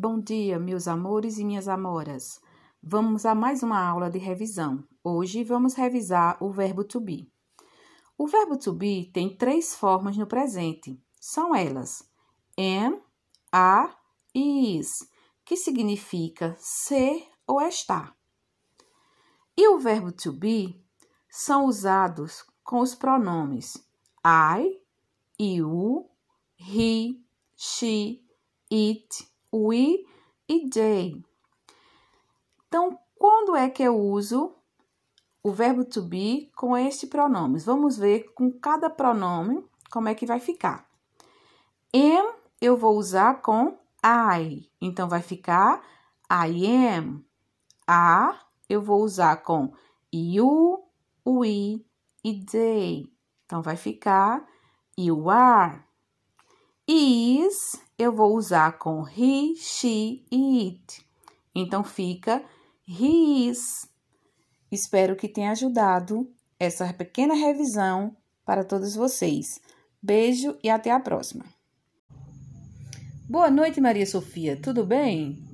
Bom dia, meus amores e minhas amoras. Vamos a mais uma aula de revisão. Hoje vamos revisar o verbo to be. O verbo to be tem três formas no presente. São elas: am, are e is, que significa ser ou estar. E o verbo to be são usados com os pronomes I, you, he, she, it, we e they. Então, quando é que eu uso o verbo to be com este pronome? Vamos ver com cada pronome como é que vai ficar. Am eu vou usar com I, então vai ficar I am. A eu vou usar com you, we e they, então vai ficar you are. Is eu vou usar com he, she e it. Então fica he is. Espero que tenha ajudado essa pequena revisão para todos vocês. Beijo e até a próxima. Boa noite, Maria Sofia. Tudo bem?